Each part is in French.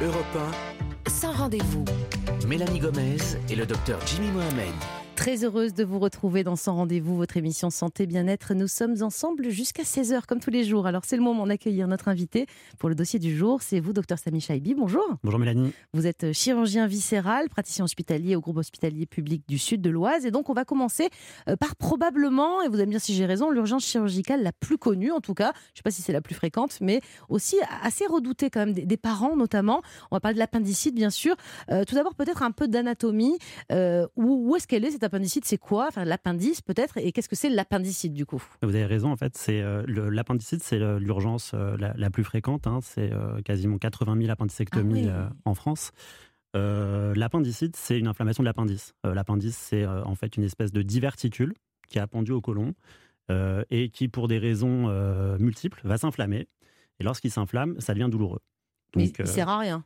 Europe Sans rendez-vous. 1, Mélanie Gomez et le docteur Jimmy Mohamed. Très heureuse de vous retrouver dans Sans Rendez-vous, votre émission Santé Bien-être. Nous sommes ensemble jusqu'à 16h, comme tous les jours. Alors, c'est le moment d'accueillir notre invité pour le dossier du jour. C'est vous, docteur Sami Chaibi. Bonjour. Bonjour Mélanie. Vous êtes chirurgien viscéral, praticien hospitalier au groupe hospitalier public du sud de l'Oise. Et donc, on va commencer euh, par probablement, et vous allez me dire si j'ai raison, l'urgence chirurgicale la plus connue, en tout cas. Je ne sais pas si c'est la plus fréquente, mais aussi assez redoutée quand même, des, des parents notamment. On va parler de l'appendicite, bien sûr. Euh, tout d'abord, peut-être un peu d'anatomie. Euh, où où est-ce qu'elle est, cette appendicite C'est quoi? Enfin, l'appendice, peut-être. Et qu'est-ce que c'est l'appendicite, du coup? Vous avez raison, en fait, c'est euh, l'appendicite, c'est euh, l'urgence euh, la, la plus fréquente. hein. c'est euh, quasiment 80 000 appendicectomies Ah oui. en France. L'appendicite, c'est une inflammation de l'appendice. L'appendice, c'est en fait une espèce de diverticule qui est appendu au côlon et qui, pour des raisons multiples, va s'inflammer. Et lorsqu'il s'inflamme, ça devient douloureux. Mais il sert à rien.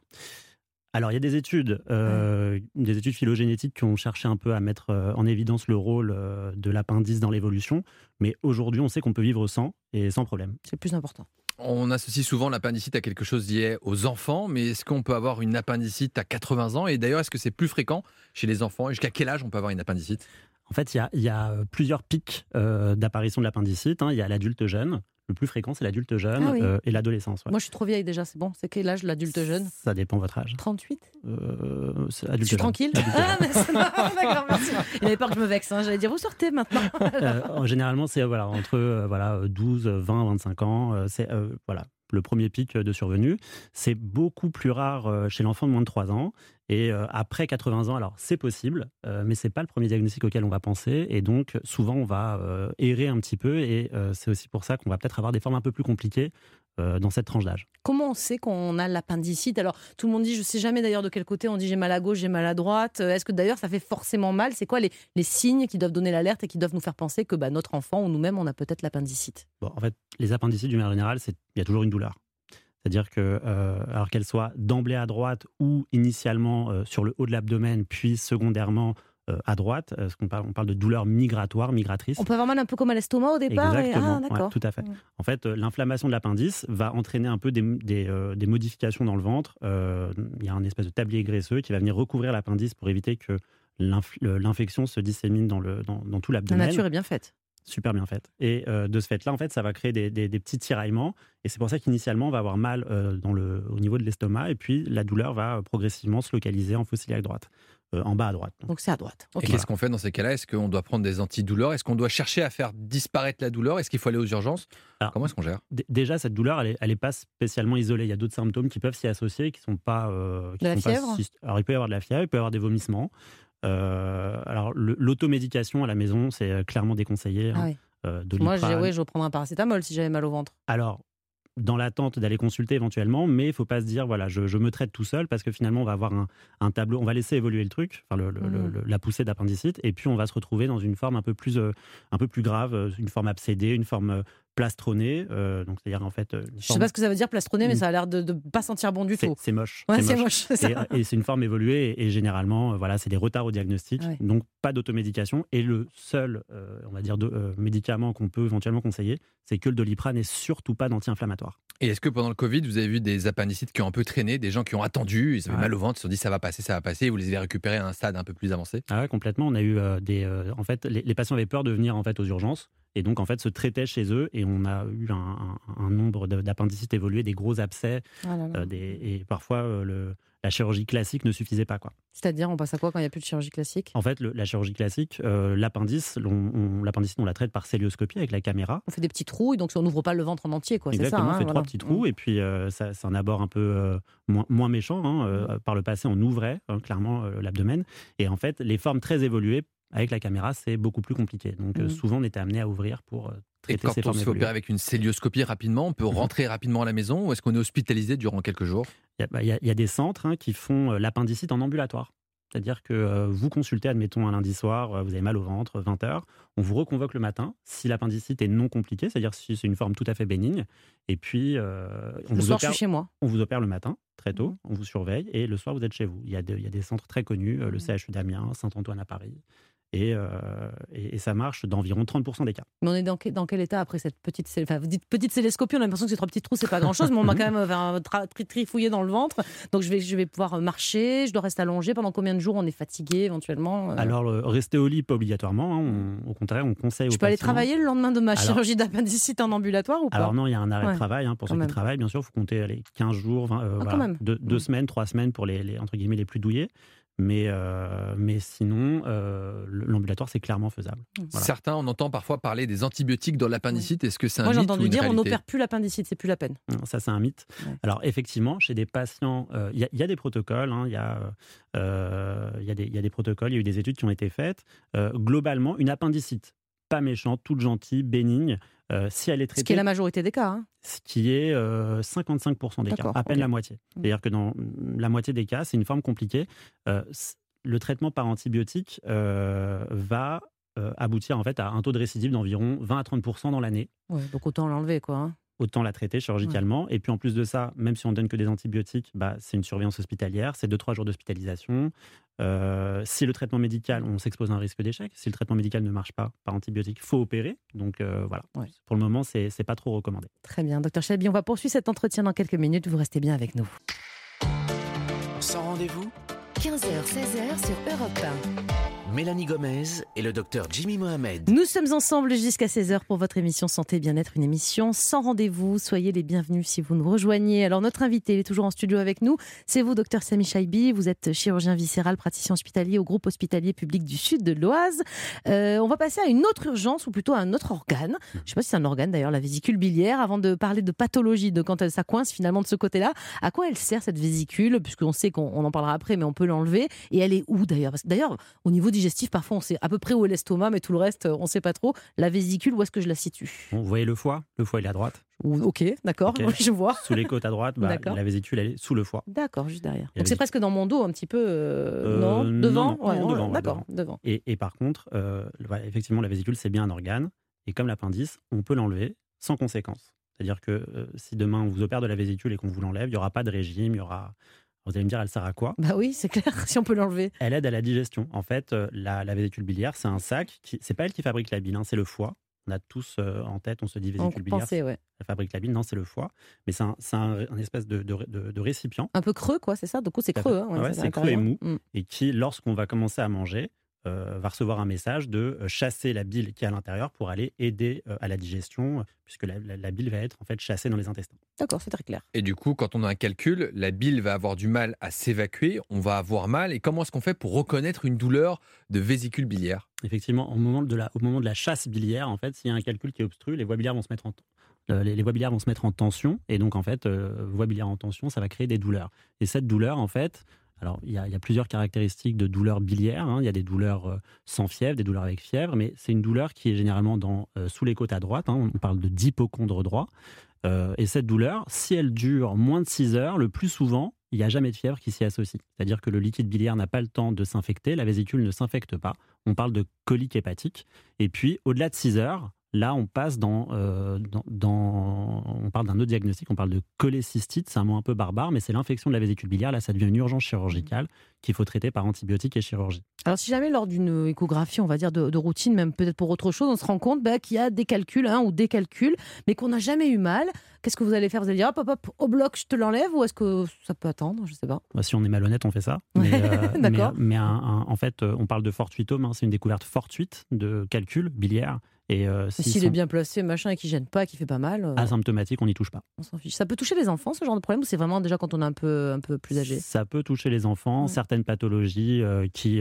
Alors, il y a des études, euh, des études phylogénétiques qui ont cherché un peu à mettre euh, en évidence le rôle euh, de l'appendice dans l'évolution. Mais aujourd'hui, on sait qu'on peut vivre sans et sans problème. C'est le plus important. On associe souvent l'appendicite à quelque chose lié aux enfants, mais est-ce qu'on peut avoir une appendicite à 80 ans? Et d'ailleurs, est-ce que c'est plus fréquent chez les enfants? Et jusqu'à quel âge on peut avoir une appendicite? En fait, il y a, il y a, plusieurs pics euh, d'apparition de l'appendicite. hein. Il y a l'adulte jeune. Le plus fréquent, c'est l'adulte jeune Ah oui. euh, et l'adolescence. ouais. Moi, je suis trop vieille déjà, c'est bon. C'est quel âge, l'adulte jeune? Ça dépend votre âge. 38 Euh, Je suis tranquille. Ah, mais c'est- D'accord, merci. Il avait peur que je me vexe. hein. J'allais dire, vous sortez maintenant. Euh, généralement, c'est voilà, entre euh, voilà, 12, 20, 25 ans. c'est voilà, le premier pic de survenue. C'est beaucoup plus rare chez l'enfant de moins de 3 ans. Et euh, après 80 ans, alors c'est possible, euh, mais c'est pas le premier diagnostic auquel on va penser. Et donc, souvent, on va euh, errer un petit peu. Et euh, c'est aussi pour ça qu'on va peut-être avoir des formes un peu plus compliquées dans cette tranche d'âge. Comment on sait qu'on a l'appendicite? Alors, tout le monde dit, je sais jamais d'ailleurs de quel côté on dit j'ai mal à gauche, j'ai mal à droite. Est-ce que d'ailleurs ça fait forcément mal? C'est quoi les, les signes qui doivent donner l'alerte et qui doivent nous faire penser que bah, notre enfant ou nous-mêmes, on a peut-être l'appendicite? Bon, en fait, les appendicites, d'une manière générale, il y a toujours une douleur. C'est-à-dire que, euh, alors qu'elle soit d'emblée à droite ou initialement euh, sur le haut de l'abdomen, puis secondairement euh, à droite, ce qu'on parle, on parle de douleur migratoire, migratrice. On peut avoir mal un peu comme à l'estomac au départ et- Exactement, Ah, ouais, d'accord. tout à fait. Ouais. En fait, l'inflammation de l'appendice va entraîner un peu des, des, des modifications dans le ventre. Il y a un espèce de tablier graisseux qui va venir recouvrir l'appendice pour éviter que l'infection se dissémine dans, le, dans, dans tout La l'abdomen nature est bien faite. Super bien faite. Et euh, de ce fait-là, en fait, ça va créer des, des- des petits tiraillements. Et c'est pour ça qu'initialement, on va avoir mal euh, dans le, au niveau de l'estomac. Et puis, la douleur va euh, progressivement se localiser en fosse iliaque droite, euh, en bas à droite. Donc c'est à droite. Et qu'est-ce qu'on fait dans ces cas-là? Est-ce qu'on doit prendre des antidouleurs? Est-ce qu'on doit chercher à faire disparaître la douleur? Est-ce qu'il faut aller aux urgences? Alors, Comment est-ce qu'on gère? déjà, cette douleur, elle n'est pas spécialement isolée. Il y a d'autres symptômes qui peuvent s'y associer, qui sont pas. euh, qui De la sont pas fièvre? syst- Alors, il peut y avoir de la fièvre, il peut y avoir des vomissements. Euh, alors, l'automédication à la maison, c'est euh, clairement déconseillé. hein. Ah oui. Euh, Moi, ouais, je vais prendre un paracétamol si j'avais mal au ventre. Alors, dans l'attente d'aller consulter éventuellement, mais il faut pas se dire, voilà, je, je me traite tout seul, parce que finalement, on va avoir un, un tableau, on va laisser évoluer le truc, enfin, le- le- le- le- la poussée d'appendicite, et puis on va se retrouver dans une forme un peu plus, euh, un peu plus grave, une forme abcédée, une forme plastronnée, euh, donc c'est-à-dire en fait... euh, Je sais forme- pas ce que ça veut dire plastronner, mais ça a l'air de ne pas sentir bon du c'est tout. c'est moche. Ouais, c'est moche. moche. c'est ça. Et, et c'est une forme évoluée et, et généralement, euh, voilà, c'est des retards au diagnostic. Ouais. Donc, pas d'automédication. Et le seul, euh, on va dire, de- euh, médicament qu'on peut éventuellement conseiller, c'est que le doliprane et surtout pas d'anti-inflammatoire. Et est-ce que pendant le Covid, vous avez vu des appendicites qui ont un peu traîné, des gens qui ont attendu, ils avaient Ouais. mal au ventre, ils se sont dit ça va passer, ça va passer, et vous les avez récupérés à un stade un peu plus avancé? Ah ouais, complètement. On a eu euh, des. euh, en fait, les, les patients avaient peur de venir en fait aux urgences et donc en fait se traitaient chez eux et on a eu un, un- un nombre d'appendicites évolués, des gros abcès, Ah là là. euh, des, et parfois euh, le, la chirurgie classique ne suffisait pas quoi. C'est-à-dire, on passe à quoi quand il n'y a plus de chirurgie classique? En fait, le- la chirurgie classique, euh, l'appendice, l'appendicite, on la traite par célioscopie avec la caméra. On fait des petits trous, donc on n'ouvre pas le ventre en entier, quoi. Ça. Exactement, hein, on fait voilà. trois petits trous et puis euh, ça- c'est un abord un peu moins, moins méchant. hein, euh, Par le passé, on ouvrait hein, clairement l'abdomen et en fait, les formes très évoluées avec la caméra, c'est beaucoup plus compliqué. Donc euh, Mhm. souvent, on était amené à ouvrir pour euh, Et traiter quand ces on se fait opérer avec une célioscopie rapidement, on peut rentrer rapidement à la maison ou est-ce qu'on est hospitalisé durant quelques jours? Il y a, bah, il y a- il y a des centres hein, qui font euh, l'appendicite en ambulatoire. C'est-à-dire que euh, vous consultez, admettons, un lundi soir, vous avez mal au ventre, 20h, on vous reconvoque le matin, si l'appendicite est non compliquée, c'est-à-dire si c'est une forme tout à fait bénigne, et puis euh, on, Le vous soir, je opère, suis chez moi. on vous opère le matin, très tôt, Mhm. on vous surveille, et le soir, vous êtes chez vous. Il y a, de- il y a des centres très connus, euh, le Mhm. CHU d'Amiens, Saint-Antoine à Paris, Et, euh, et, et ça marche d'environ 30% des cas. Mais on est dans, que- dans quel état après cette petite. Enfin, vous dites petite célescopie, on a l'impression que ces trois petits trous, c'est pas grand chose, mais on m'a quand même euh, trifouillé dans le ventre. Donc je vais, je vais pouvoir marcher, je dois rester allongé. Pendant combien de jours on est fatigué éventuellement euh? Alors, le- rester au lit, pas obligatoirement. hein. On- au contraire, on conseille Je aux peux aller patients- travailler le lendemain de ma Alors- chirurgie d'appendicite en ambulatoire ou pas? Alors non, il y a un arrêt Ouais, de travail hein, pour ceux même. qui travaillent, bien sûr. Il faut compter allez, 15 jours, 20, euh, Ah, voilà, deux, deux Mm. semaines, trois semaines pour les, les, entre guillemets les plus douillés. Mais, euh, mais sinon, euh, l'ambulatoire, c'est clairement faisable. Voilà. Certains, on entend parfois parler des antibiotiques dans l'appendicite. Est-ce que c'est un Moi j'ai mythe ou entendu une dire on n'opère plus l'appendicite, c'est plus la peine. Non, Ça, c'est un mythe. Ouais. Alors, effectivement, chez des patients, euh, il y, a- il y a des protocoles, hein, il y, a, euh, il y, a des- il y a des protocoles, il y a eu des études qui ont été faites. Euh, globalement, une appendicite, pas méchante, toute gentille, bénigne, euh, si elle est Ce qui est la majorité des cas. hein. ce qui est euh, 55% des cas, à peine la moitié. C'est-à-dire que dans la moitié des cas, c'est une forme compliquée. Euh, le traitement par antibiotique euh, va euh, aboutir en fait à un taux de récidive d'environ 20 à 30% dans l'année. Ouais, donc autant l'enlever quoi. hein. Autant la traiter chirurgicalement. Et puis en plus de ça, même si on donne que des antibiotiques, bah, c'est une surveillance hospitalière, c'est 2-3 jours d'hospitalisation. Euh, si le traitement médical, on s'expose à un risque d'échec. Si le traitement médical ne marche pas par antibiotique, il faut opérer. Donc euh, voilà, Ouais. pour le moment, c'est pas trop recommandé. Très bien, docteur Chelby, on va poursuivre cet entretien dans quelques minutes. Vous restez bien avec nous. Sans rendez-vous, 15h, 16h sur Europe Mélanie Gomez et le docteur Jimmy Mohamed. Nous sommes ensemble jusqu'à 16h pour votre émission Santé Bien-être, une émission sans rendez-vous. Soyez les bienvenus si vous nous rejoignez. Alors notre invité, est toujours en studio avec nous. C'est vous, docteur Sami Chaibi. Vous êtes chirurgien viscéral, praticien hospitalier au groupe hospitalier public du sud de l'Oise. Euh, on va passer à une autre urgence ou plutôt à un autre organe. Je ne sais pas si c'est un organe d'ailleurs, la vésicule biliaire. Avant de parler de pathologie, de quand elle, ça coince finalement de ce côté-là, à quoi elle sert cette vésicule? Puisqu'on sait qu'on on en parlera après, mais on peut l'enlever. Et elle est où d'ailleurs? D'ailleurs, au niveau digestif, parfois on sait à peu près où est l'estomac, mais tout le reste, on ne sait pas trop. La vésicule, où est-ce que je la situe? Vous voyez le foie? Le foie, il est à droite. Ok, d'accord, Ok. oui, je vois. Sous les côtes à droite, bah, la vésicule, elle est sous le foie. D'accord, juste derrière. Donc c'est presque dans mon dos, un petit peu. euh, Euh, non? Devant non, Ouais, non, ouais, devant, D'accord, devant. Et, et par contre, euh, voilà, effectivement, la vésicule, c'est bien un organe. Et comme l'appendice, on peut l'enlever sans conséquence. C'est-à-dire que euh, si demain on vous opère de la vésicule et qu'on vous l'enlève, il n'y aura pas de régime, il y aura. Vous allez me dire, elle sert à quoi? Bah oui, c'est clair, si on peut l'enlever. Elle aide à la digestion. En fait, euh, la, la vésicule biliaire, c'est un sac. Qui, c'est pas elle qui fabrique la bile, hein, c'est le foie. On a tous euh, en tête, on se dit On vésicule biliaire, pensait, ouais. elle fabrique la bile. Non, c'est le foie. Mais c'est un, c'est un- un espèce de, de- de- de récipient Un peu creux, quoi, c'est ça? Du coup, c'est creux. Hein, ouais, c'est creux et mou. Mm. et qui, lorsqu'on va commencer à manger, euh, va recevoir un message de euh, chasser la bile qui est à l'intérieur pour aller aider euh, à la digestion, puisque la, la- la bile va être en fait chassée dans les intestins. D'accord, c'est très clair. Et du coup, quand on a un calcul, la bile va avoir du mal à s'évacuer, on va avoir mal. Et comment est-ce qu'on fait pour reconnaître une douleur de vésicule biliaire? Effectivement, au moment de la, au moment de la chasse biliaire, en fait, s'il y a un calcul qui est obstru, les voies biliaires vont se mettre en les, les voies biliaires vont se mettre en tension et donc en fait, euh, voie biliaire en tension, ça va créer des douleurs. Et cette douleur, en fait, alors il y a, plusieurs caractéristiques de douleur biliaire. hein. Il y a des douleurs euh, sans fièvre, des douleurs avec fièvre, mais c'est une douleur qui est généralement dans, euh, sous les côtes à droite. hein. On parle de d'hypocondre droit. Euh, et cette douleur, si elle dure moins de 6 heures, le plus souvent, il n'y a jamais de fièvre qui s'y associe. C'est-à-dire que le liquide biliaire n'a pas le temps de s'infecter, la vésicule ne s'infecte pas. On parle de colique hépatique. Et puis, au-delà de 6 heures, là, on passe dans, euh, dans, dans- on parle d'un autre diagnostic, on parle de cholécystite, c'est un mot un peu barbare, mais c'est l'infection de la vésicule biliaire. Là, ça devient une urgence chirurgicale qu'il faut traiter par antibiotiques et chirurgie. Alors, si jamais lors d'une échographie, on va dire de, de routine, même peut-être pour autre chose, on se rend compte bah, qu'il y a des calculs hein, ou des calculs, mais qu'on n'a jamais eu mal, qu'est-ce que vous allez faire? Vous allez dire hop, hop, hop, au bloc, je te l'enlève ou est-ce que ça peut attendre? Je sais pas. Bah, si on est malhonnête, on fait ça. Mais, euh, mais- d'accord. mais, un- un- en fait, euh, on parle de fortuitome, hein, c'est une découverte fortuite de calcul biliaire. Et euh, S'il sont est bien placé, machin, et qu'il gêne pas, qu'il fait pas mal, euh, asymptomatiques, on n'y touche pas. on s'en fiche. Ça peut toucher les enfants, ce genre de problème, ou c'est vraiment déjà quand on est un peu, un peu plus âgé? Ça peut toucher les enfants, certaines pathologies euh, qui,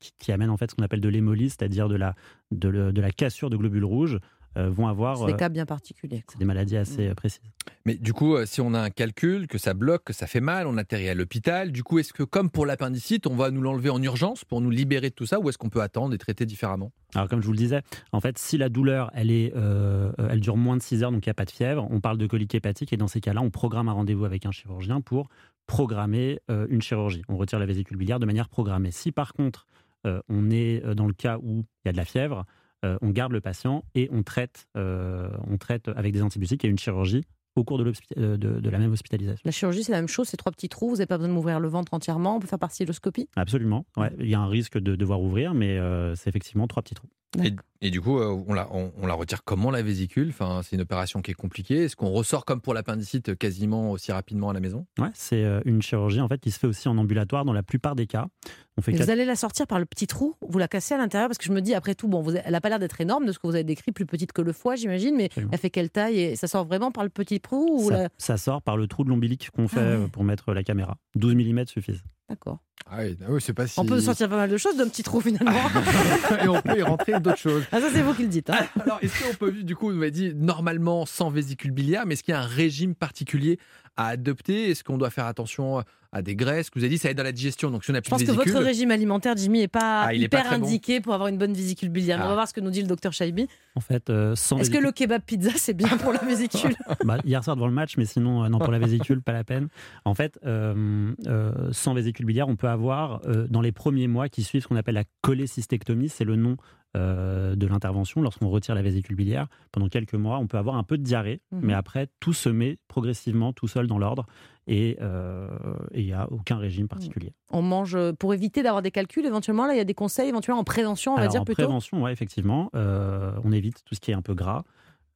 qui, qui amènent en fait ce qu'on appelle de l'hémolyse, c'est-à-dire de la, de, le- de la cassure de globules rouges, vont avoir. C'est des euh, cas bien particuliers. c'est des maladies assez euh, précises. Mais du coup, euh, si on a un calcul, que ça bloque, que ça fait mal, on atterrit à l'hôpital. Du coup, est-ce que comme pour l'appendicite, on va nous l'enlever en urgence pour nous libérer de tout ça ou est-ce qu'on peut attendre et traiter différemment? Alors, comme je vous le disais, en fait, si la douleur, elle, est, euh, elle dure moins de 6 heures, donc il n'y a pas de fièvre, on parle de colique hépatique, et dans ces cas-là, on programme un rendez-vous avec un chirurgien pour programmer euh, une chirurgie. On retire la vésicule biliaire de manière programmée. Si par contre, euh, on est euh, dans le cas où il y a de la fièvre, euh, on garde le patient et on traite, euh, on traite avec des antibiotiques et une chirurgie au cours de, euh, de- de la même hospitalisation. La chirurgie, c'est la même chose, c'est trois petits trous, vous n'avez pas besoin de m'ouvrir le ventre entièrement, on peut faire par cystoscopie Absolument. Ouais. Il y a un risque de devoir ouvrir, mais euh, c'est effectivement trois petits trous. Et, et du coup, euh, on la, on, on la retire comment la vésicule? Enfin, C'est une opération qui est compliquée. Est-ce qu'on ressort comme pour l'appendicite quasiment aussi rapidement à la maison? Ouais, c'est une chirurgie en fait qui se fait aussi en ambulatoire dans la plupart des cas. On fait Et quatre- Vous allez la sortir par le petit trou, vous la cassez à l'intérieur parce que je me dis après tout, bon, vous, elle n'a pas l'air d'être énorme de ce que vous avez décrit, plus petite que le foie, j'imagine, mais Absolument. elle fait quelle taille et ça sort vraiment par le petit trou ou ça, la- ça sort par le trou de l'ombilic qu'on fait Ah ouais. euh, pour mettre la caméra. 12 mm suffisent. D'accord. Ah oui, ah oui, c'est pas si. On peut sortir pas mal de choses d'un petit trou finalement. et on peut y rentrer d'autres choses. ah, ça c'est vous qui le dites. hein. Alors, est-ce qu'on peut, du coup, vous m'avez dit normalement sans vésicule biliaire, mais est-ce qu'il y a un régime particulier à adopter? Est-ce qu'on doit faire attention à des graisses? Que vous avez dit ça aide dans la digestion Donc, si on a Je plus pense de que votre régime alimentaire, Jimmy, n'est pas Ah, il est hyper pas bon. indiqué pour avoir une bonne vésicule biliaire. Mais On Ah. va voir ce que nous dit le docteur Shaibi. En fait, euh, sans Est-ce que le kebab pizza, c'est bien pour la vésicule? Bah, hier soir devant le match, mais sinon, euh, non, pour la vésicule, pas la peine. En fait, euh, euh, sans vésicule on peut avoir, euh, dans les premiers mois qui suivent ce qu'on appelle la cholécystectomie, c'est le nom euh, de l'intervention, lorsqu'on retire la vésicule biliaire, pendant quelques mois, on peut avoir un peu de diarrhée, Mhm. mais après, tout se met progressivement, tout seul dans l'ordre, et euh, il n'y a aucun régime particulier. On mange pour éviter d'avoir des calculs éventuellement. Là, il y a des conseils éventuellement en prévention, on va dire en plutôt? prévention, ouais, effectivement, on évite tout ce qui est un peu gras,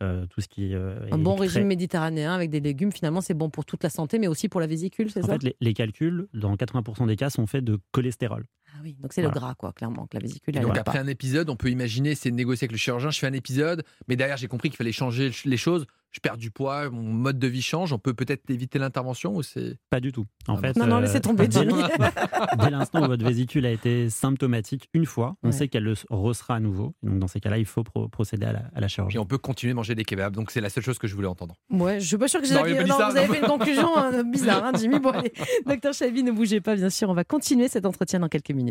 euh, tout ce qui euh, Un bon très- régime méditerranéen avec des légumes, finalement, c'est bon pour toute la santé, mais aussi pour la vésicule, c'est En ça? fait, les, les calculs, dans 80% des cas, sont faits de cholestérol. Ah oui, donc c'est Voilà. le gras, quoi, clairement, que la vésicule. Et elle donc après pas. un épisode, on peut imaginer, c'est négocier avec le chirurgien, je fais un épisode, mais derrière j'ai compris qu'il fallait changer les choses, je perds du poids, mon mode de vie change, on peut peut-être éviter l'intervention ou c'est... Pas du tout. En Ah fait, Non, non, euh, laissez tomber, dès, Jimmy. dès l'instant où votre vésicule a été symptomatique une fois, on Ouais. sait qu'elle le ressera à nouveau. Donc dans ces cas-là, il faut pro- procéder à la, à la chirurgie. Et on peut continuer de manger des kebabs, donc c'est la seule chose que je voulais entendre. Ouais, je suis pas sûre que j'ai Non, il a pas dit non, ça, vous avez fait une conclusion euh, bizarre, hein, Jimmy. Bon, allez, docteur Chavi, ne bougez pas, bien sûr. On va continuer cet entretien dans quelques minutes.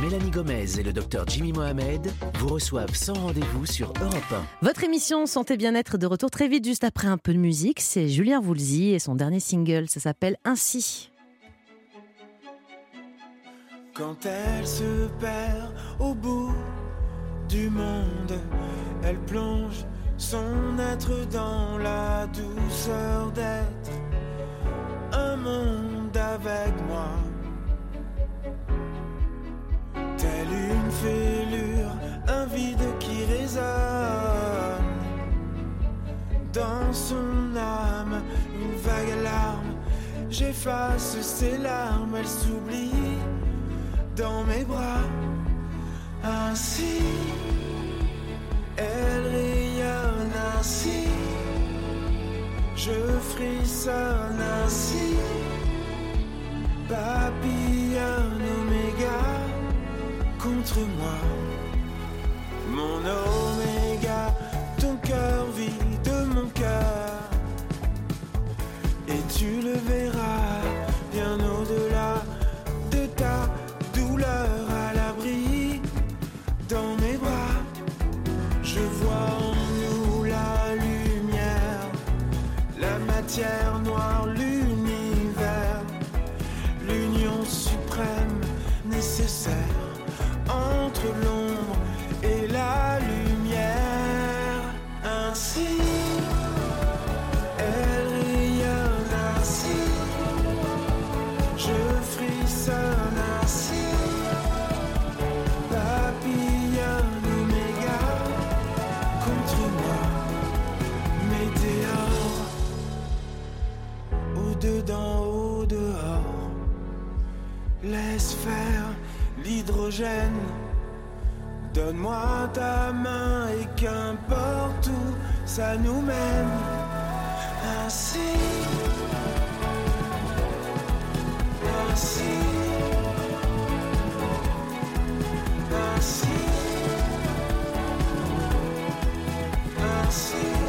Mélanie Gomez et le docteur Jimmy Mohamed vous reçoivent sans rendez-vous sur Europe Votre émission Santé Bien-être de retour très vite, juste après un peu de musique. C'est Julien Woolsey et son dernier single, ça s'appelle Ainsi. Quand elle se perd au bout du monde, elle plonge son être dans la douceur d'être un monde avec moi. Dans son âme, une vague alarme. J'efface ses larmes, elle s'oublie dans mes bras. Ainsi, elle rayonne ainsi. Je frissonne ainsi. Papillonne oméga contre moi. Mon oméga, matière noire, l'univers, l'union suprême nécessaire entre l'ombre Laisse faire l'hydrogène. Donne-moi ta main et qu'importe où ça nous mène. Ainsi. Ainsi. Ainsi. Ainsi.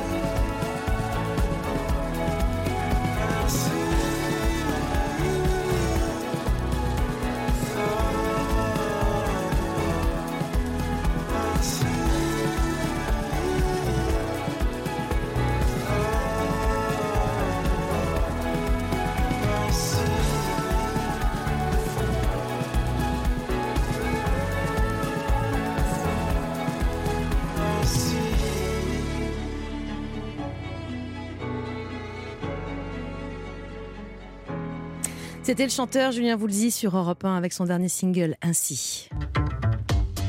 C'était le chanteur Julien Voulzy sur Europe 1 avec son dernier single Ainsi.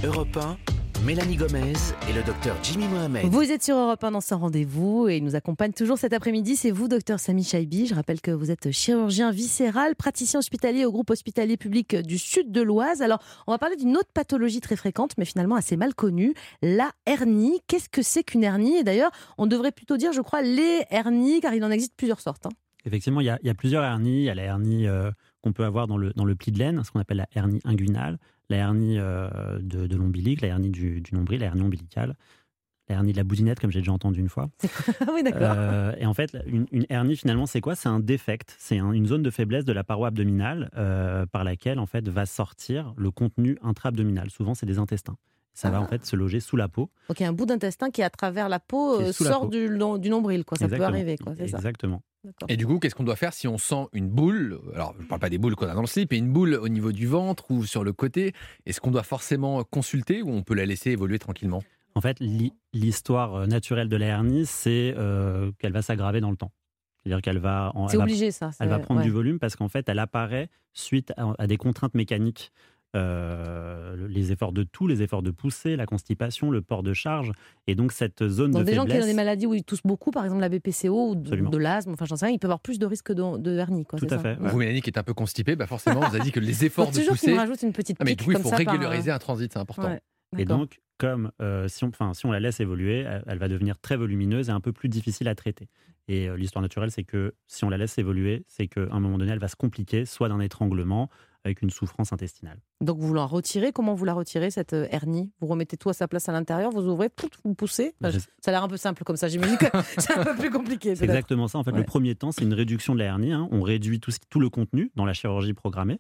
Europe 1, Mélanie Gomez et le docteur Jimmy Mohamed. Vous êtes sur Europe 1 dans ce rendez-vous et il nous accompagne toujours cet après-midi. C'est vous, docteur Sami Chaibi. Je rappelle que vous êtes chirurgien viscéral, praticien hospitalier au groupe hospitalier public du sud de l'Oise. Alors, on va parler d'une autre pathologie très fréquente, mais finalement assez mal connue, la hernie. Qu'est-ce que c'est qu'une hernie? Et d'ailleurs, on devrait plutôt dire, je crois, les hernies, car il en existe plusieurs sortes. hein. Effectivement, il y, a, il y a plusieurs hernies. Il y a la hernie euh, qu'on peut avoir dans le, dans le pli de laine, ce qu'on appelle la hernie inguinale, la hernie euh, de, de l'ombilic, la hernie du, du nombril, la hernie ombilicale, la hernie de la boudinette, comme j'ai déjà entendu une fois. Ah oui, d'accord. Euh, et en fait, une, une hernie, finalement, c'est quoi? C'est un défect. C'est un- une zone de faiblesse de la paroi abdominale par laquelle, en fait, va sortir le contenu intra-abdominal. Souvent, c'est des intestins. Ça va, Ah. en fait, se loger sous la peau. Donc il y a un bout d'intestin qui, à travers la peau, euh, la sort peau. du, nom- du nombril. Quoi. Ça Exactement. peut arriver, quoi. Ça. Exactement. Et du coup, qu'est-ce qu'on doit faire si on sent une boule Alors, je ne parle pas des boules qu'on a dans le slip, mais une boule au niveau du ventre ou sur le côté. Est-ce qu'on doit forcément consulter ou on peut la laisser évoluer tranquillement? En fait, l'hi- l'histoire euh, naturelle de la hernie, c'est euh, qu'elle va s'aggraver dans le temps. C'est-à-dire qu'elle va, en- C'est elle va, obligé, ça. elle va prendre ouais. du volume parce qu'en fait, elle apparaît suite à, à des contraintes mécaniques. Euh, les efforts de tout, les efforts de poussée, la constipation, le port de charge. Et donc, cette zone Donc de des gens qui ont des maladies où ils toussent beaucoup, par exemple la BPCO ou de, l'asthme, enfin j'en sais rien, ils peuvent avoir plus de risques de, de hernie. Quoi, Tout à ça fait. Vous, Mélanie, qui est un peu constipée, bah forcément, vous avez dit que les efforts de toujours pousser. me rajoutent une petite Ah, mais coup, il faut ça par, régulariser un transit, c'est important. Ouais, Et donc, comme euh, si, on, enfin, si on la laisse évoluer, elle, elle va devenir très volumineuse et un peu plus difficile à traiter. Et euh, l'histoire naturelle, c'est que si on la laisse évoluer, c'est qu'à un moment donné, elle va se compliquer, soit d'un étranglement avec une souffrance intestinale. Donc vous la retirez, comment vous la retirez cette euh, hernie? Vous remettez tout à sa place à l'intérieur, vous ouvrez, vous poussez? Enfin, Je- Ça a l'air un peu simple comme ça, j'imagine que c'est un peu plus compliqué. C'est exactement ça. En fait, Ouais. le premier temps, c'est une réduction de la hernie. hein. On réduit tout le contenu dans la chirurgie programmée.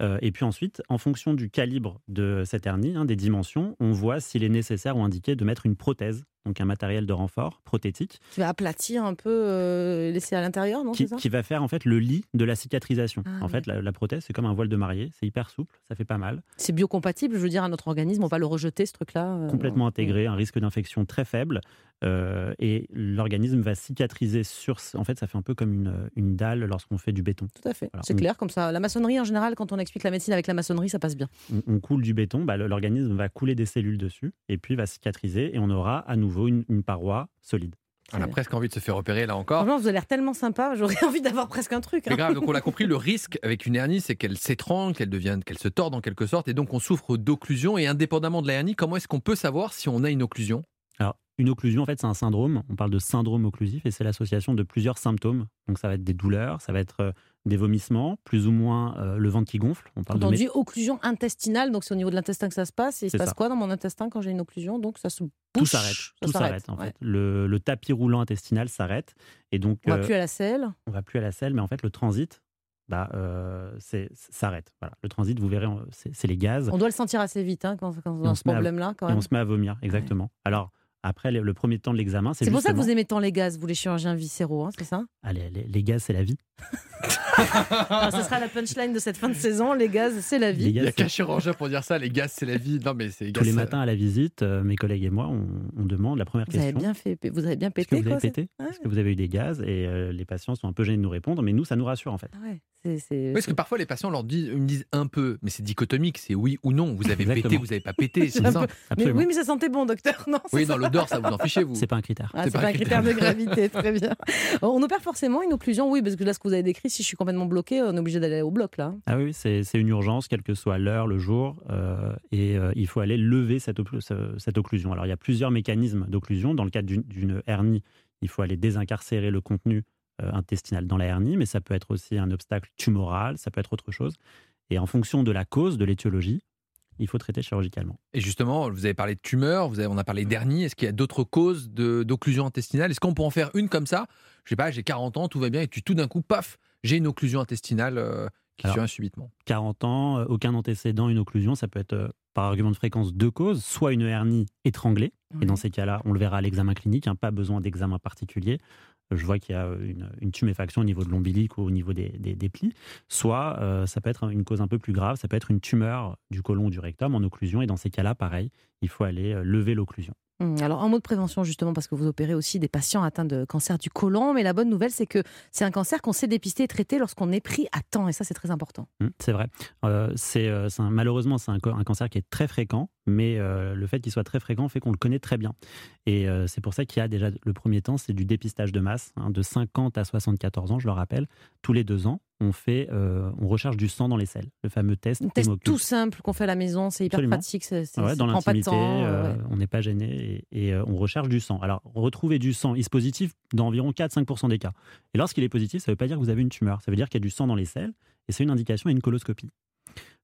Euh, et puis ensuite, en fonction du calibre de cette hernie, hein, des dimensions, on voit s'il est nécessaire ou indiqué de mettre une prothèse, donc un matériel de renfort prothétique, Qui va aplatir un peu, euh, laisser à l'intérieur, non qui, c'est ça qui va faire en fait le lit de la cicatrisation. Ah, en fait, la, la prothèse, c'est comme un voile de mariée, c'est hyper souple, ça fait pas mal, C'est biocompatible, je veux dire, à notre organisme, on va le rejeter ce truc-là. euh, complètement intégré, un risque d'infection très faible, euh, et l'organisme va cicatriser sur. En fait, ça fait un peu comme une, une dalle lorsqu'on fait du béton. Tout à fait, Voilà, c'est on- clair comme ça. La maçonnerie, en général, quand on explique la médecine avec la maçonnerie, ça passe bien. on, on coule du béton, bah, l'organisme va couler des cellules dessus et puis va cicatriser et on aura à nouveau une, une paroi solide. On a presque envie de se faire opérer là encore. Franchement, vous avez l'air tellement sympa, j'aurais envie d'avoir presque un truc. C'est hein. grave, donc on l'a compris, le risque avec une hernie, c'est qu'elle s'étrangle, qu'elle devienne, qu'elle se torde en quelque sorte, et donc on souffre d'occlusion. Et indépendamment de la hernie, comment est-ce qu'on peut savoir si on a une occlusion? Alors, une occlusion, en fait, c'est un syndrome. On parle de syndrome occlusif et c'est l'association de plusieurs symptômes. Donc, ça va être des douleurs, ça va être euh, des vomissements, plus ou moins euh, le ventre qui gonfle. On parle de dit occlusion intestinale, donc c'est au niveau de l'intestin que ça se passe. Et il se passe ça. quoi dans mon intestin quand j'ai une occlusion? Donc ça se tout bouche, s'arrête. ça Tout s'arrête, en ouais. fait. Le, le tapis roulant intestinal s'arrête. Et donc, On va euh, plus à la selle. on va plus à la selle, mais en fait, le transit, bah, euh, s'arrête. Voilà. Le transit, vous verrez, c'est les gaz. On doit le sentir assez vite hein, quand, quand on se ce problème-là. On se met à vomir, exactement. Alors, après, le, le premier temps de l'examen, c'est C'est pour ça que vous aimez tant les gaz, vous les chirurgiens viscéraux, hein, c'est ça Ah, les, gaz, c'est la vie. Alors, Ce sera la punchline de cette fin de saison. Les gaz, c'est la vie. Il y a qu'un chirurgien pour dire ça, les gaz, c'est la vie. Non, mais c'est Tous les matins à la visite, euh, mes collègues et moi, on, on demande la première Vous avez question. bien fait, vous avez bien Est-ce que pété vous avez pété Ouais. Est-ce que vous avez eu des gaz Et euh, les patients sont un peu gênés de nous répondre, mais nous, ça nous rassure en fait. Ah Oui, parce que parfois les patients leur disent, me disent un peu, mais c'est dichotomique, c'est oui ou non. Vous avez pété, vous n'avez pas pété, c'est peu- Mais oui, mais ça sentait bon, docteur. Non, Oui, ça. dans ça vous en fichez, vous. C'est pas un critère. Ah, C'est pas pas un critère de gravité, très bien. On opère forcément une occlusion, oui, parce que là, ce que vous avez décrit, si je suis complètement bloqué, on est obligé d'aller au bloc, là. Ah oui, c'est c'est une urgence, quelle que soit l'heure, le jour, euh, et euh, il faut aller lever cette, occlu- ce- cette occlusion. Alors il y a plusieurs mécanismes d'occlusion. Dans le cadre d'une- d'une hernie, il faut aller désincarcérer le contenu euh, intestinal dans la hernie, mais ça peut être aussi un obstacle tumoral, ça peut être autre chose. Et en fonction de la cause, de l'étiologie, il faut traiter chirurgicalement. Et justement, vous avez parlé de tumeur, vous avez, on a parlé d'hernie. Est-ce qu'il y a d'autres causes de- d'occlusion intestinale? Est-ce qu'on peut en faire une comme ça? Je sais pas, j'ai 40 ans, tout va bien, et puis tout d'un coup, paf, j'ai une occlusion intestinale euh, qui Alors, survient subitement. 40 ans, euh, aucun antécédent, une occlusion, ça peut être euh, par argument de fréquence deux causes, soit une hernie étranglée, et dans ces cas-là, on le verra à l'examen clinique, hein, pas besoin d'examen particulier. Je vois qu'il y a une, tuméfaction au niveau de l'ombilic ou au niveau des plis. Soit euh, ça peut être une cause un peu plus grave, ça peut être une tumeur du côlon ou du rectum en occlusion. Et dans ces cas-là, pareil, il faut aller euh, lever l'occlusion. Hum, Alors, un mot de prévention, justement, parce que vous opérez aussi des patients atteints de cancer du côlon. Mais la bonne nouvelle, c'est que c'est un cancer qu'on sait dépister et traiter lorsqu'on est pris à temps. Et ça, c'est très important. Mmh, C'est vrai. Euh, c'est, euh, malheureusement, c'est un, cancer qui est très fréquent, mais euh, le fait qu'il soit très fréquent fait qu'on le connaît très bien. Et c'est pour ça qu'il y a déjà le premier temps, c'est du dépistage de masse, hein, de 50 à 74 ans, je le rappelle. Tous les deux ans, on fait, euh, on recharge du sang dans les selles, le fameux test Un test hémoculte. tout simple qu'on fait à la maison, c'est hyper Absolument. pratique. Ouais, ça dans prend pas de l'intimité, temps. euh, ouais. on n'est pas gêné et, et, euh, on recharge du sang. Alors, retrouver du sang is positif dans environ 4-5% des cas. Et lorsqu'il est positif, ça ne veut pas dire que vous avez une tumeur. Ça veut dire qu'il y a du sang dans les selles et c'est une indication à une coloscopie.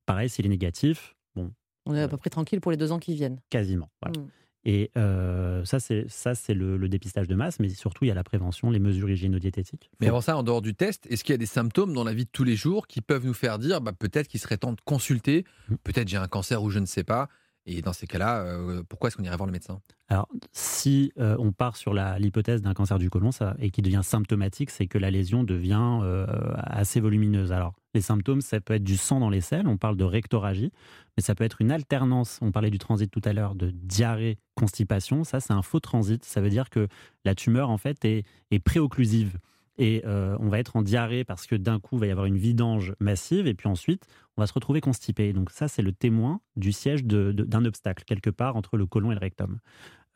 Pareil, s'il est négatif, bon, On est à peu près tranquille pour les deux ans qui viennent. quasiment. voilà. Mm. Et euh, ça, c'est ça, c'est le, le dépistage de masse, mais surtout, il y a la prévention, les mesures hygiéno-diététiques. Mais avant ça, en dehors du test, est-ce qu'il y a des symptômes dans la vie de tous les jours qui peuvent nous faire dire bah, peut-être qu'il serait temps de consulter, Mm. peut-être j'ai un cancer ou je ne sais pas Et dans ces cas-là, euh, pourquoi est-ce qu'on irait voir le médecin? Alors, si euh, on part sur l'hypothèse d'un cancer du côlon ça, et qui devient symptomatique, c'est que la lésion devient euh, assez volumineuse. Alors, les symptômes, ça peut être du sang dans les selles, on parle de rectoragie, mais ça peut être une alternance, on parlait du transit tout à l'heure, de diarrhée, constipation. Ça, c'est un faux transit. Ça veut dire que la tumeur, en fait, est préocclusive. Et euh, on va être en diarrhée parce que d'un coup, il va y avoir une vidange massive, et puis ensuite, on va se retrouver constipé. Donc ça, c'est le témoin du siège d'un obstacle, quelque part entre le côlon et le rectum.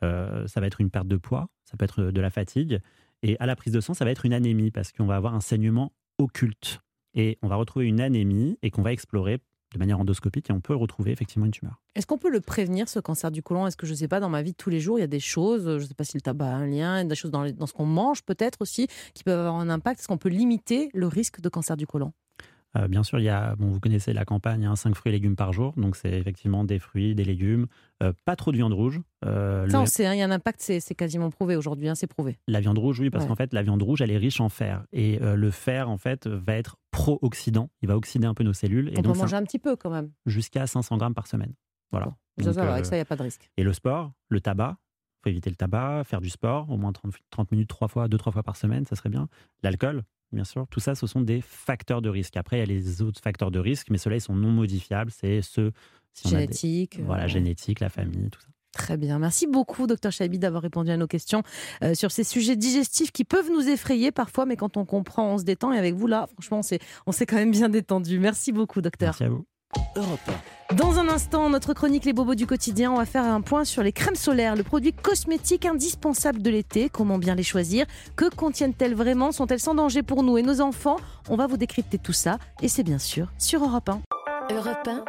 Euh, ça va être une perte de poids, ça peut être de la fatigue, et à la prise de sang, ça va être une anémie, parce qu'on va avoir un saignement occulte. Et on va retrouver une anémie, et qu'on va explorer de manière endoscopique, et on peut retrouver effectivement une tumeur. Est-ce qu'on peut le prévenir, ce cancer du côlon? Est-ce que, je ne sais pas, dans ma vie de tous les jours, il y a des choses, je ne sais pas si le tabac a un lien, il y a des choses dans, dans ce qu'on mange peut-être aussi, qui peuvent avoir un impact? Est-ce qu'on peut limiter le risque de cancer du côlon? Euh, bien sûr, il y a, bon, vous connaissez la campagne, hein, 5 fruits et légumes par jour, donc c'est effectivement des fruits, des légumes, euh, pas trop de viande rouge. Euh, Ça, le- on sait, hein, il y a un impact, c'est quasiment prouvé aujourd'hui, hein, c'est prouvé. La viande rouge, oui, parce Ouais. qu'en fait, la viande rouge, elle est riche en fer. Et le fer, en fait, va être pro-oxydant. Il va oxyder un peu nos cellules. Et on donc, peut manger un petit peu quand même. jusqu'à 500 grammes par semaine. Voilà. Bon, ça, Donc, ça va, avec ça, il n'y a pas de risque. Et le sport, le tabac, faut éviter le tabac, faire du sport, au moins 30, 30 minutes, trois fois, deux, trois fois par semaine, ça serait bien. L'alcool, bien sûr, tout ça, ce sont des facteurs de risque. Après, il y a les autres facteurs de risque, mais ceux-là, ils sont non modifiables. C'est ceux si des- Génétique. euh, voilà, génétique, la famille, tout ça. Très bien. Merci beaucoup, docteur Chaibi, d'avoir répondu à nos questions euh, sur ces sujets digestifs qui peuvent nous effrayer parfois, mais quand on comprend, on se détend. Et avec vous, là, franchement, on s'est quand même bien détendu. Merci beaucoup, docteur. Merci à vous. Europe 1. Dans un instant, notre chronique Les Bobos du quotidien, on va faire un point sur les crèmes solaires, le produit cosmétique indispensable de l'été. Comment bien les choisir Que contiennent-elles vraiment Sont-elles sans danger pour nous et nos enfants? On va vous décrypter tout ça. Et c'est bien sûr sur Europe 1. Europe 1,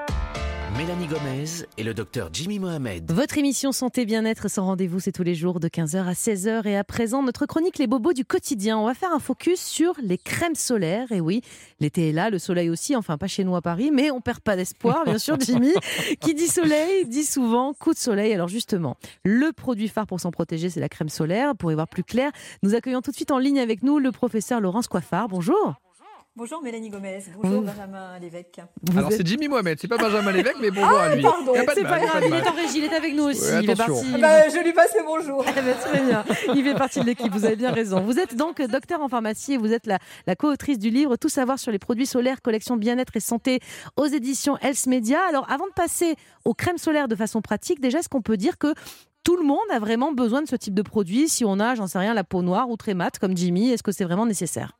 Mélanie Gomez et le docteur Jimmy Mohamed. Votre émission Santé Bien-être sans rendez-vous, c'est tous les jours de 15h à 16h. Et à présent, notre chronique Les Bobos du quotidien. On va faire un focus sur les crèmes solaires. Et oui, l'été est là, le soleil aussi. Enfin, pas chez nous à Paris, mais on perd pas d'espoir, bien sûr, Jimmy. Qui dit soleil dit souvent coup de soleil. Alors justement, le produit phare pour s'en protéger, c'est la crème solaire. Pour y voir plus clair, nous accueillons tout de suite en ligne avec nous le professeur Laurence Coiffard. Bonjour. Bonjour Mélanie Gomez, bonjour Mmh. Benjamin Lévesque. Vous Alors êtes- c'est Jimmy Mohamed, c'est pas Benjamin Lévesque, mais bonjour à lui. pardon, Y a pas de C'est pas grave, il est en régie, il est avec nous aussi. Ouais, il fait attention. partie. Ah bah, je lui passe le bonjour. Eh ben, très bien. Il fait partie de l'équipe, vous avez bien raison. Vous êtes donc docteur en pharmacie et vous êtes la, la co-autrice du livre Tout savoir sur les produits solaires, collection bien-être et santé aux éditions Health Media. Alors avant de passer aux crèmes solaires de façon pratique, déjà est-ce qu'on peut dire que tout le monde a vraiment besoin de ce type de produit? Si on a, j'en sais rien, la peau noire ou très mate comme Jimmy, est-ce que c'est vraiment nécessaire?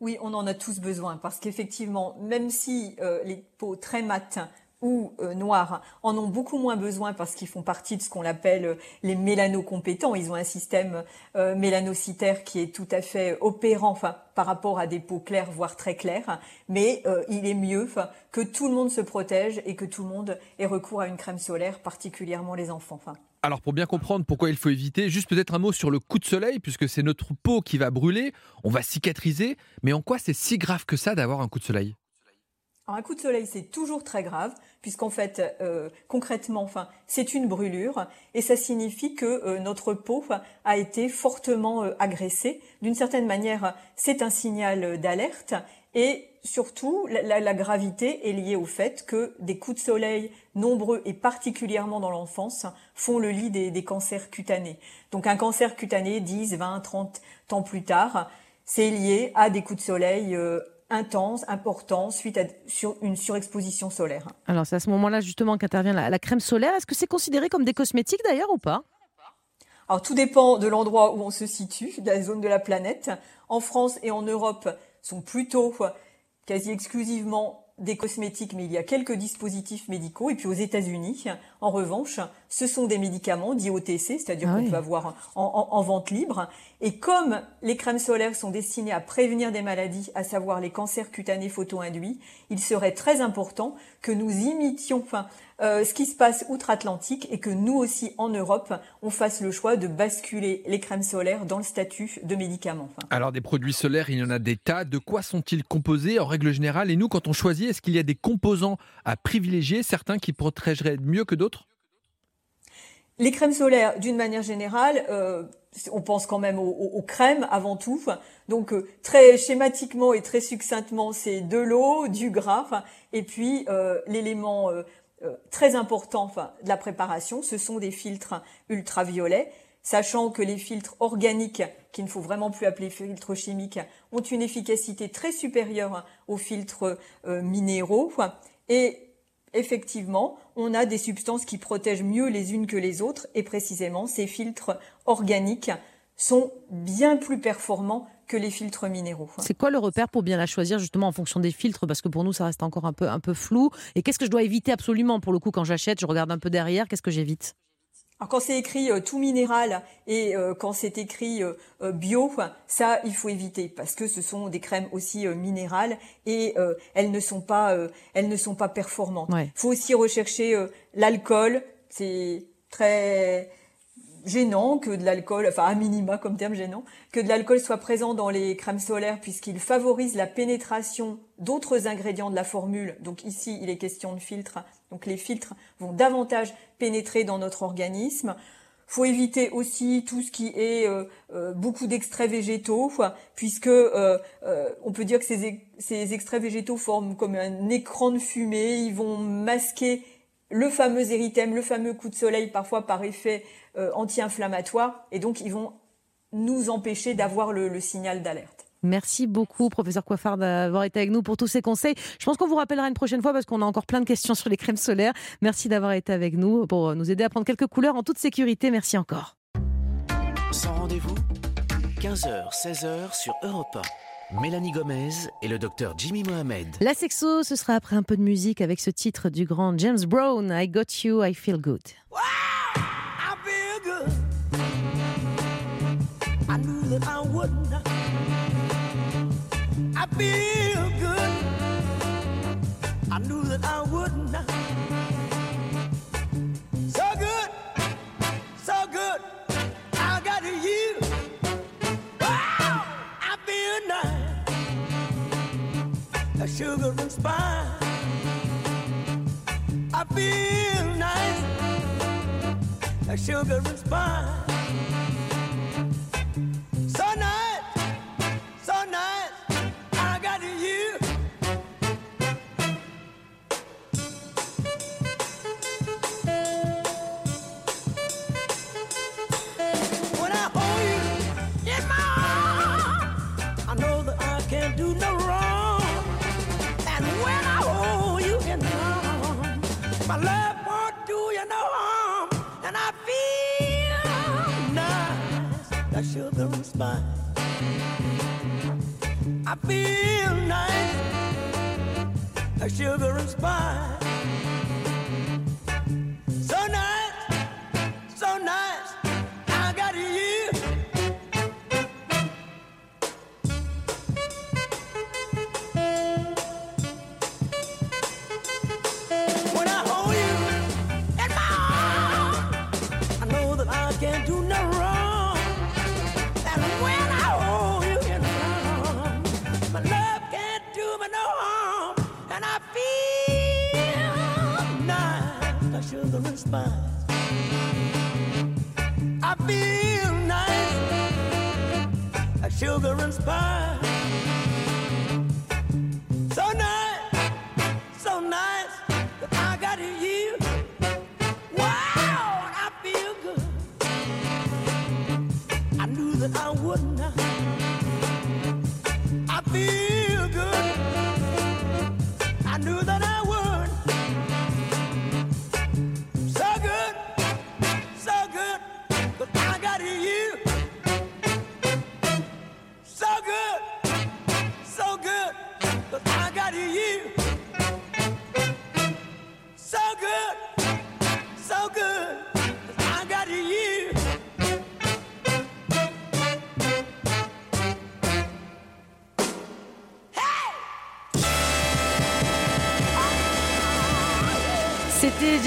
Oui, on en a tous besoin parce qu'effectivement, même si euh, les peaux très mates ou euh, noires en ont beaucoup moins besoin parce qu'ils font partie de ce qu'on appelle euh, les mélanocompétents. Ils ont un système euh, mélanocytaire qui est tout à fait opérant enfin, par rapport à des peaux claires, voire très claires. Mais euh, il est mieux que tout le monde se protège et que tout le monde ait recours à une crème solaire, particulièrement les enfants. Enfin, Alors pour bien comprendre pourquoi il faut éviter, juste peut-être un mot sur le coup de soleil, puisque c'est notre peau qui va brûler, on va cicatriser, mais en quoi c'est si grave que ça d'avoir un coup de soleil? Un coup de soleil, c'est toujours très grave, puisqu'en fait, euh, concrètement, c'est une brûlure, et ça signifie que euh, notre peau a été fortement euh, agressée. D'une certaine manière, c'est un signal d'alerte, et surtout, la, la- la gravité est liée au fait que des coups de soleil nombreux et particulièrement dans l'enfance font le lit des, des cancers cutanés. Donc un cancer cutané 10, 20, 30 ans plus tard, c'est lié à des coups de soleil euh, intenses, importants, suite à sur une surexposition solaire. Alors c'est à ce moment-là justement qu'intervient la, la crème solaire. Est-ce que c'est considéré comme des cosmétiques d'ailleurs ou pas? Alors tout dépend de l'endroit où on se situe, de la zone de la planète. En France et en Europe sont plutôt quasi exclusivement des cosmétiques, mais il y a quelques dispositifs médicaux. Et puis aux États-Unis, en revanche, ce sont des médicaments dits OTC, c'est-à-dire Ah qu'on oui. peut avoir en, en- en vente libre. Et comme les crèmes solaires sont destinées à prévenir des maladies, à savoir les cancers cutanés photo-induits, il serait très important que nous imitions enfin, euh, ce qui se passe outre-Atlantique et que nous aussi, en Europe, on fasse le choix de basculer les crèmes solaires dans le statut de médicaments. Enfin, Alors des produits solaires, il y en a des tas. De quoi sont-ils composés en règle générale? Et nous, quand on choisit, est-ce qu'il y a des composants à privilégier, certains qui protégeraient mieux que d'autres? Les crèmes solaires, d'une manière générale, euh, on pense quand même aux, crèmes avant tout. Donc euh, très schématiquement et très succinctement, c'est de l'eau, du gras, et puis euh, l'élément euh, euh, très important de la préparation, ce sont des filtres ultraviolets. Sachant que les filtres organiques, qu'il ne faut vraiment plus appeler filtres chimiques, ont une efficacité très supérieure aux filtres minéraux. Et effectivement, on a des substances qui protègent mieux les unes que les autres et précisément ces filtres organiques sont bien plus performants que les filtres minéraux. C'est quoi le repère pour bien la choisir justement en fonction des filtres? Parce que pour nous, ça reste encore un peu, un peu flou. Et qu'est-ce que je dois éviter absolument pour le coup quand j'achète Je regarde un peu derrière. Qu'est-ce que j'évite? Alors quand c'est écrit euh, tout minéral et euh, quand c'est écrit euh, euh, bio, ça il faut éviter parce que ce sont des crèmes aussi euh, minérales et euh, elles ne sont pas euh, elles ne sont pas performantes. Ouais. faut aussi rechercher euh, l'alcool, c'est très gênant que de l'alcool, enfin à minima comme terme gênant, que de l'alcool soit présent dans les crèmes solaires puisqu'il favorise la pénétration d'autres ingrédients de la formule. Donc ici, il est question de filtres. Donc les filtres vont davantage pénétrer dans notre organisme. Faut éviter aussi tout ce qui est euh, euh, beaucoup d'extraits végétaux, puisque euh, on peut dire que ces, ces extraits végétaux forment comme un écran de fumée. Ils vont masquer le fameux érythème, le fameux coup de soleil, parfois par effet euh, anti-inflammatoire, et donc ils vont nous empêcher d'avoir le, le signal d'alerte. Merci beaucoup, professeur Coiffard, d'avoir été avec nous pour tous ces conseils. Je pense qu'on vous rappellera une prochaine fois parce qu'on a encore plein de questions sur les crèmes solaires. Merci d'avoir été avec nous pour nous aider à prendre quelques couleurs en toute sécurité. Merci encore. Sans rendez-vous 15h, 16h sur Europe 1. Mélanie Gomez et le docteur Jimmy Mohamed. La sexo, ce sera après un peu de musique avec ce titre du grand James Brown, I Got You, I Feel Good. I feel good. I knew that I wouldn't. I feel good. I knew that I Sugar and spice.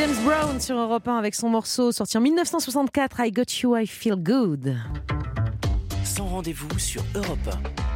James Brown sur Europe 1 avec son morceau sorti en 1964, I Got You, I Feel Good. Sans rendez-vous sur Europe 1.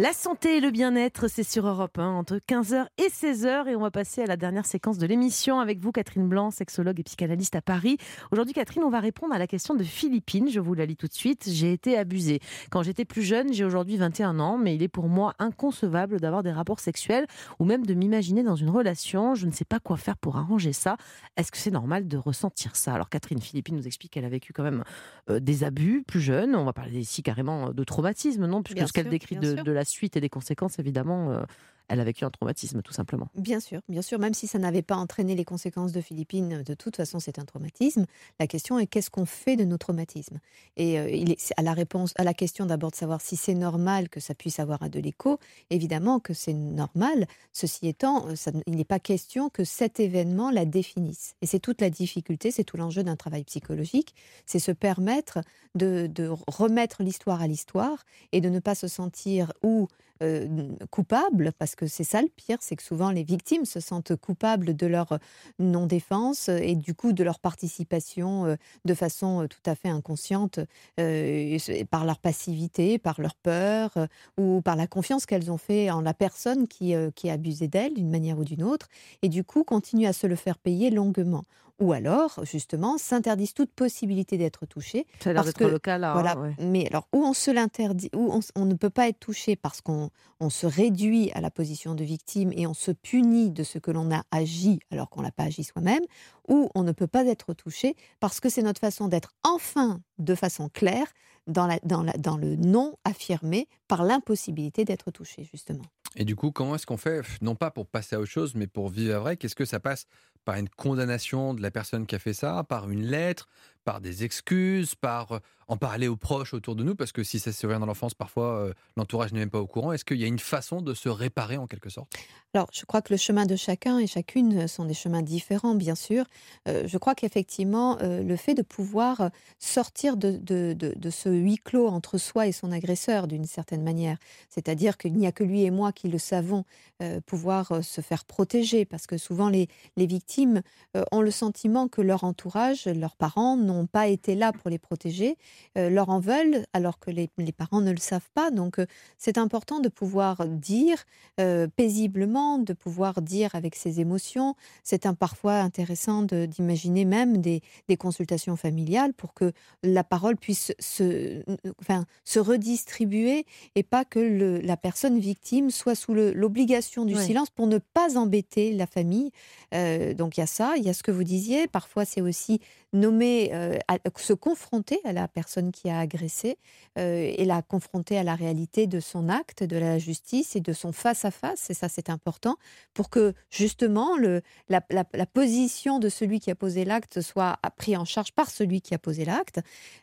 La santé et le bien-être, c'est sur Europe 1 entre 15h et 16h et on va passer à la dernière séquence de l'émission avec vous Catherine Blanc, sexologue et psychanalyste à Paris. Aujourd'hui Catherine, on va répondre à la question de Philippine, je vous la lis tout de suite. J'ai été abusée. Quand j'étais plus jeune, j'ai aujourd'hui 21 ans, mais il est pour moi inconcevable d'avoir des rapports sexuels ou même de m'imaginer dans une relation. Je ne sais pas quoi faire pour arranger ça. Est-ce que c'est normal de ressentir ça? Alors Catherine Philippine nous explique qu'elle a vécu quand même euh, des abus plus jeune. On va parler ici carrément de traumatisme, non? Puisque Bien ce qu'elle décrit de, de la suite et des conséquences, évidemment, euh, elle a vécu un traumatisme, tout simplement. Bien sûr, bien sûr, même si ça n'avait pas entraîné les conséquences de Philippines, de toute façon, c'est un traumatisme. La question est qu'est-ce qu'on fait de nos traumatismes? Et euh, il est, à la réponse, à la question d'abord de savoir si c'est normal que ça puisse avoir de l'écho, évidemment que c'est normal. Ceci étant, euh, il n'est pas question que cet événement la définisse. Et c'est toute la difficulté, c'est tout l'enjeu d'un travail psychologique, c'est se permettre de, de remettre l'histoire à l'histoire et de ne pas se sentir ou euh, coupable, parce que c'est ça le pire, c'est que souvent les victimes se sentent coupables de leur non-défense et du coup de leur participation euh, de façon euh, tout à fait inconsciente euh, par leur passivité, par leur peur euh, ou par la confiance qu'elles ont fait en la personne qui, euh, qui a abusé d'elles d'une manière ou d'une autre et du coup continuent à se le faire payer longuement. Ou alors, justement, s'interdisent toute possibilité d'être touchées Ça a l'air d'être le cas là. voilà. hein, ouais. Mais alors, où on se l'interdit, où on, ne peut pas être touché parce qu'on on se réduit à la position de victime et on se punit de ce que l'on a agi alors qu'on l'a pas agi soi-même, ou on ne peut pas être touché parce que c'est notre façon d'être enfin de façon claire dans, la, dans, la, dans le non affirmé par l'impossibilité d'être touché, justement. Et du coup, comment est-ce qu'on fait, non pas pour passer à autre chose, mais pour vivre à vrai? Qu'est-ce que ça passe par une condamnation de la personne qui a fait ça, par une lettre, par des excuses, par euh, en parler aux proches autour de nous Parce que si ça se survient dans l'enfance, parfois euh, l'entourage n'est même pas au courant. Est-ce qu'il y a une façon de se réparer en quelque sorte? Alors, je crois que le chemin de chacun et chacune sont des chemins différents, bien sûr. Euh, je crois qu'effectivement, euh, le fait de pouvoir euh, sortir de, de- de- de ce huis clos entre soi et son agresseur, d'une certaine manière, c'est-à-dire qu'il n'y a que lui et moi qui le savons, euh, pouvoir euh, se faire protéger, parce que souvent les, les victimes euh, ont le sentiment que leur entourage, leurs parents, n'ont pas été là pour les protéger, euh, leur en veulent, alors que les, les parents ne le savent pas. Donc, euh, c'est important de pouvoir dire euh, paisiblement, de pouvoir dire avec ses émotions. C'est parfois intéressant de- d'imaginer même des, des consultations familiales pour que la parole puisse se, enfin, se redistribuer et pas que le- la personne victime soit sous l'obligation du Ouais. silence pour ne pas embêter la famille. Euh, donc il y a ça, il y a ce que vous disiez. Parfois c'est aussi nommer, euh, à- se confronter à la personne qui a agressé euh, et la confronter à la réalité de son acte, de la justice et de son face-à-face. Et ça, c'est important pour que justement le, la, la- la position de celui qui a posé l'acte soit pris en charge par celui qui a posé l'acte.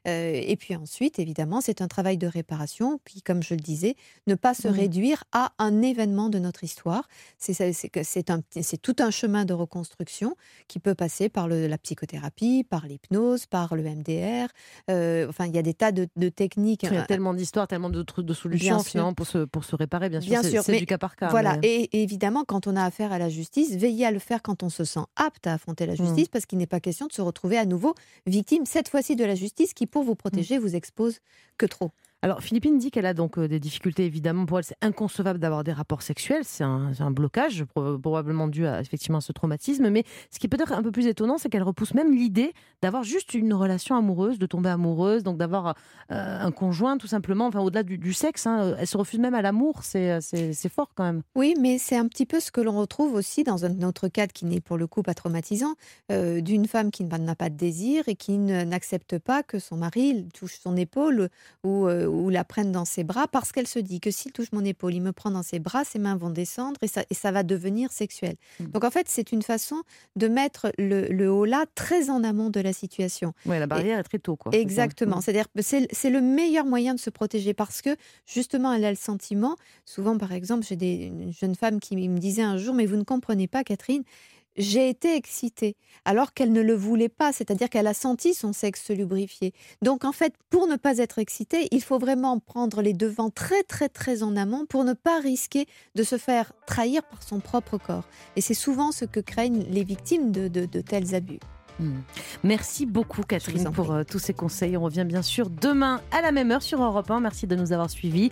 Euh, et puis ensuite, évidemment, c'est un travail de réparation qui, comme je le disais, ne pas se réduire à un événement de notre histoire. C'est tout un chemin de reconstruction qui peut passer par le- la psychothérapie, par l'hypnose, par le MDR. Euh, enfin, il y a des tas de, de techniques. Il y a tellement d'histoires, tellement de, de solutions finalement pour se, pour se réparer. Bien sûr, Bien sûr, c'est du cas par cas. Voilà, mais- et, et évidemment, quand on a affaire à la justice, veillez à le faire quand on se sent apte à affronter la Mm. justice, parce qu'il n'est pas question de se retrouver à nouveau victime, cette fois-ci de la justice, qui pour vous Mm. protéger vous expose que trop. Alors, Philippine dit qu'elle a donc euh, des difficultés, évidemment. Pour elle, c'est inconcevable d'avoir des rapports sexuels. C'est un, blocage, pro- probablement dû à effectivement à ce traumatisme. Mais ce qui est peut-être un peu plus étonnant, c'est qu'elle repousse même l'idée d'avoir juste une relation amoureuse, de tomber amoureuse, donc d'avoir euh, un conjoint, tout simplement. Enfin, au-delà du, sexe, hein, elle se refuse même à l'amour. C'est euh, fort quand même. Oui, mais c'est un petit peu ce que l'on retrouve aussi dans un autre cadre qui n'est pour le coup pas traumatisant, euh, d'une femme qui n'a pas de désir et qui n'accepte pas que son mari touche son épaule ou, euh, ou la prenne dans ses bras parce qu'elle se dit que s'il touche mon épaule, il me prend dans ses bras, ses mains vont descendre et ça, et ça va devenir sexuel. Mm. Donc en fait, c'est une façon de mettre le, le haut là très en amont de la situation. Ouais, la barrière est très tôt. Quoi. Exactement. Mm. C'est-à-dire que c'est c'est le meilleur moyen de se protéger parce que justement, elle a le sentiment. Souvent, par exemple, j'ai des une jeune femme qui me disait un jour, mais vous ne comprenez pas, Catherine. J'ai été excitée, alors qu'elle ne le voulait pas, c'est-à-dire qu'elle a senti son sexe se lubrifier. Donc en fait, pour ne pas être excitée, il faut vraiment prendre les devants très très très en amont pour ne pas risquer de se faire trahir par son propre corps. Et c'est souvent ce que craignent les victimes de, de- de tels abus. Hmm. Merci beaucoup Catherine pour euh, tous ces conseils. On revient bien sûr demain à la même heure sur Europe 1. Merci de nous avoir suivis.